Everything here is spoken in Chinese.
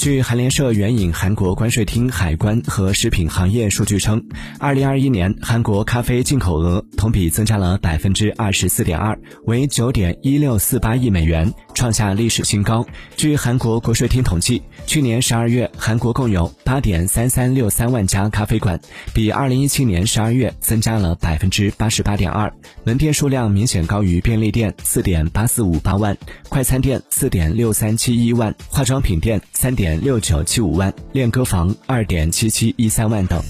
据韩联社援引韩国关税厅海关和食品行业数据称，二零二一年韩国咖啡进口额同比增加了百分之二十四点二，为九点一六四八亿美元，创下历史新高。据韩国国税厅统计，去年十二月，韩国共有八点三三六三万家咖啡馆，比二零一七年十二月增加了百分之八十八点二，门店数量明显高于便利店四点八四五八万，快餐店四点六三七一万，化妆品店三点。六九七五万，练歌房二点七七一三万等。